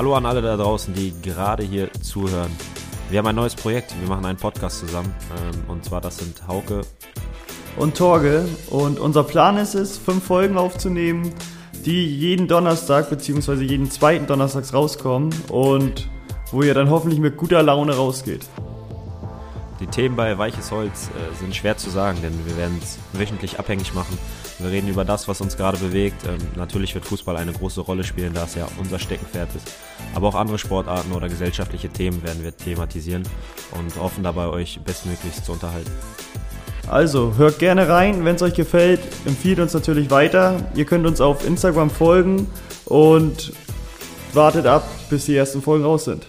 Hallo an alle da draußen, die gerade hier zuhören. Wir haben ein neues Projekt, wir machen einen Podcast zusammen. Ähm, und zwar, das sind Hauke und Torge. Und unser Plan ist es, fünf Folgen aufzunehmen, die jeden Donnerstag bzw. jeden zweiten Donnerstags rauskommen und wo ihr dann hoffentlich mit guter Laune rausgeht. Die Themen bei Weiches Holz äh, sind schwer zu sagen, denn wir werden es wöchentlich abhängig machen. Wir reden über das, was uns gerade bewegt. Ähm, natürlich wird Fußball eine große Rolle spielen, da es ja unser Steckenpferd ist. Aber auch andere Sportarten oder gesellschaftliche Themen werden wir thematisieren und hoffen dabei, euch bestmöglichst zu unterhalten. Also hört gerne rein, wenn es euch gefällt, empfiehlt uns natürlich weiter. Ihr könnt uns auf Instagram folgen und wartet ab, bis die ersten Folgen raus sind.